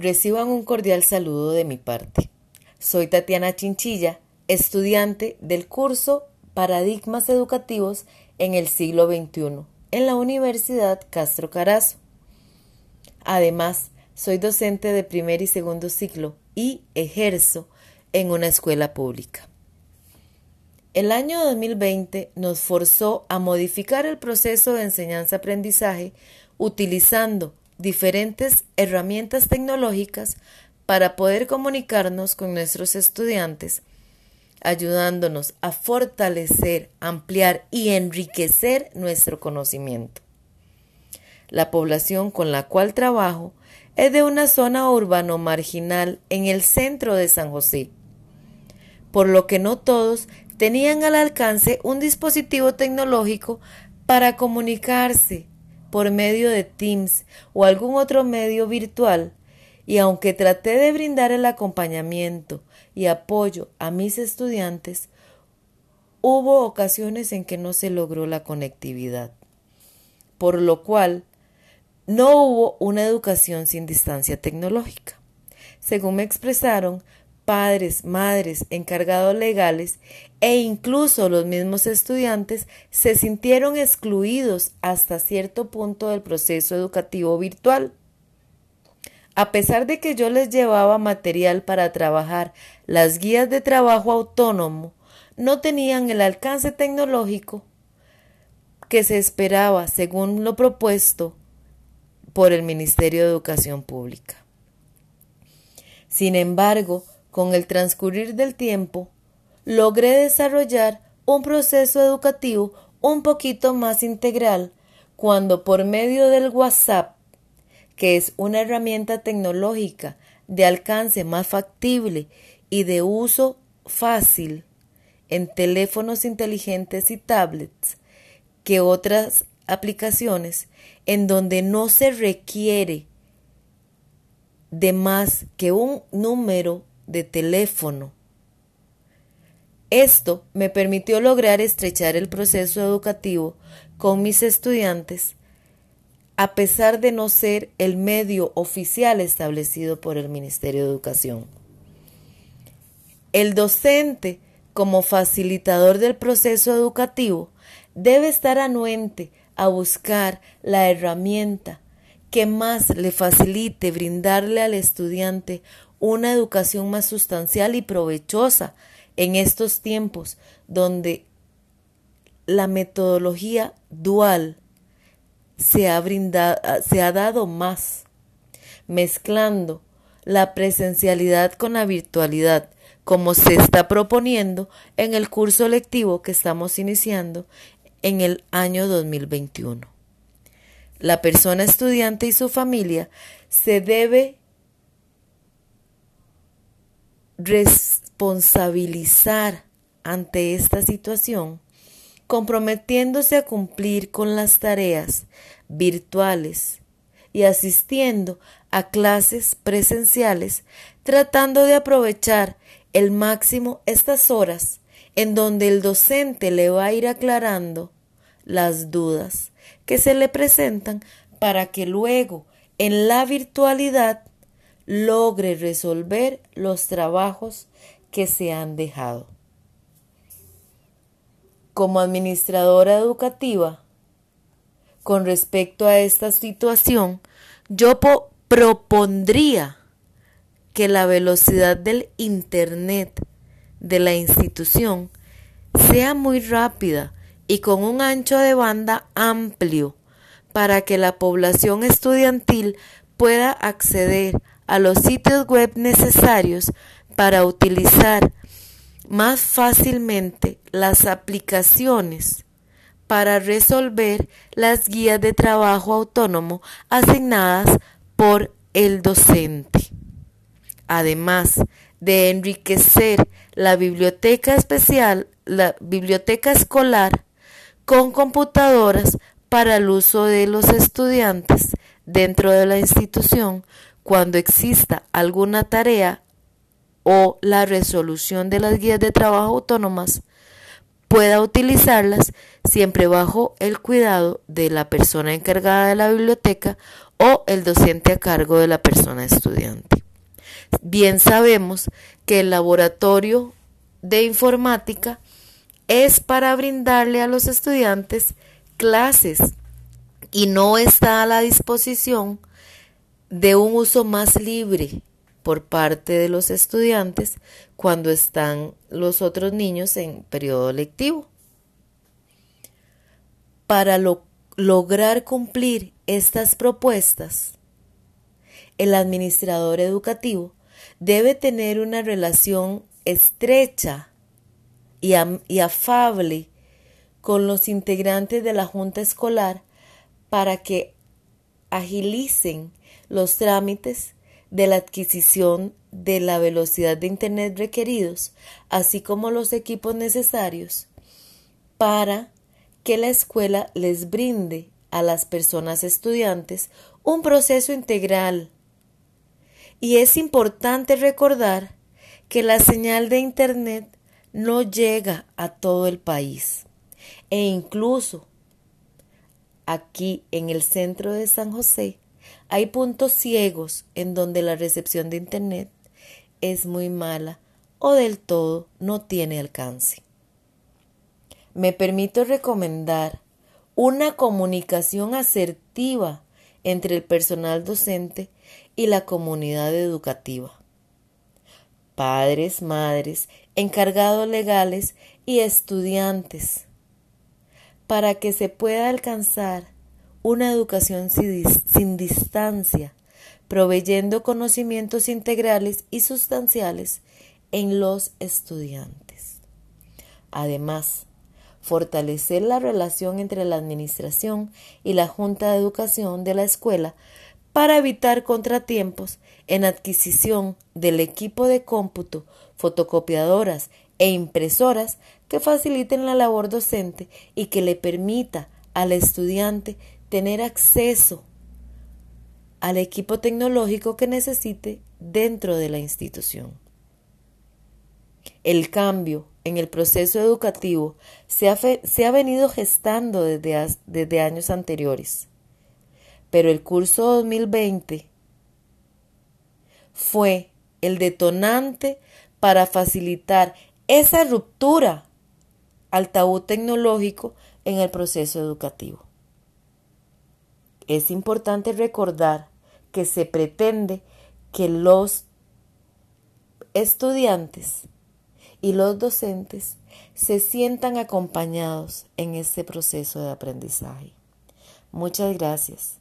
Reciban un cordial saludo de mi parte. Soy Tatiana Chinchilla, estudiante del curso Paradigmas Educativos en el siglo XXI en la Universidad Castro Carazo. Además, soy docente de primer y segundo ciclo y ejerzo en una escuela pública. El año 2020 nos forzó a modificar el proceso de enseñanza-aprendizaje utilizando diferentes herramientas tecnológicas para poder comunicarnos con nuestros estudiantes, ayudándonos a fortalecer, ampliar y enriquecer nuestro conocimiento. La población con la cual trabajo es de una zona urbano marginal en el centro de San José, por lo que no todos tenían al alcance un dispositivo tecnológico para comunicarse por medio de Teams o algún otro medio virtual, y aunque traté de brindar el acompañamiento y apoyo a mis estudiantes, hubo ocasiones en que no se logró la conectividad, por lo cual no hubo una educación sin distancia tecnológica. Según me expresaron, padres, madres, encargados legales e incluso los mismos estudiantes se sintieron excluidos hasta cierto punto del proceso educativo virtual. A pesar de que yo les llevaba material para trabajar las guías de trabajo autónomo, no tenían el alcance tecnológico que se esperaba según lo propuesto por el Ministerio de Educación Pública. Sin embargo, con el transcurrir del tiempo, logré desarrollar un proceso educativo un poquito más integral cuando por medio del WhatsApp, que es una herramienta tecnológica de alcance más factible y de uso fácil en teléfonos inteligentes y tablets que otras aplicaciones en donde no se requiere de más que un número de teléfono. Esto me permitió lograr estrechar el proceso educativo con mis estudiantes, a pesar de no ser el medio oficial establecido por el Ministerio de Educación. El docente, como facilitador del proceso educativo, debe estar anuente a buscar la herramienta que más le facilite brindarle al estudiante una educación más sustancial y provechosa en estos tiempos donde la metodología dual se ha, brindado, se ha dado más, mezclando la presencialidad con la virtualidad, como se está proponiendo en el curso lectivo que estamos iniciando en el año 2021. La persona estudiante y su familia se debe responsabilizar ante esta situación, comprometiéndose a cumplir con las tareas virtuales y asistiendo a clases presenciales, tratando de aprovechar el máximo estas horas en donde el docente le va a ir aclarando las dudas que se le presentan para que luego en la virtualidad logre resolver los trabajos que se han dejado. Como administradora educativa, con respecto a esta situación, yo propondría que la velocidad del Internet de la institución sea muy rápida y con un ancho de banda amplio para que la población estudiantil pueda acceder a los sitios web necesarios para utilizar más fácilmente las aplicaciones para resolver las guías de trabajo autónomo asignadas por el docente. Además de enriquecer la biblioteca especial, la biblioteca escolar con computadoras para el uso de los estudiantes dentro de la institución cuando exista alguna tarea o la resolución de las guías de trabajo autónomas, pueda utilizarlas siempre bajo el cuidado de la persona encargada de la biblioteca o el docente a cargo de la persona estudiante. Bien sabemos que el laboratorio de informática es para brindarle a los estudiantes clases y no está a la disposición de un uso más libre por parte de los estudiantes cuando están los otros niños en periodo lectivo. Para lograr cumplir estas propuestas, el administrador educativo debe tener una relación estrecha y, y afable con los integrantes de la Junta Escolar para que agilicen los trámites de la adquisición de la velocidad de Internet requeridos, así como los equipos necesarios para que la escuela les brinde a las personas estudiantes un proceso integral. Y es importante recordar que la señal de Internet no llega a todo el país e incluso aquí en el centro de San José hay puntos ciegos en donde la recepción de Internet es muy mala o del todo no tiene alcance. Me permito recomendar una comunicación asertiva entre el personal docente y la comunidad educativa. Padres, madres, encargados legales y estudiantes para que se pueda alcanzar una educación sin, distancia, proveyendo conocimientos integrales y sustanciales en los estudiantes. Además, fortalecer la relación entre la Administración y la Junta de Educación de la escuela para evitar contratiempos en adquisición del equipo de cómputo, fotocopiadoras e impresoras que faciliten la labor docente y que le permita al estudiante tener acceso al equipo tecnológico que necesite dentro de la institución. El cambio en el proceso educativo se ha, venido gestando desde, desde años anteriores, pero el curso 2020 fue el detonante para facilitar esa ruptura al tabú tecnológico en el proceso educativo. Es importante recordar que se pretende que los estudiantes y los docentes se sientan acompañados en este proceso de aprendizaje. Muchas gracias.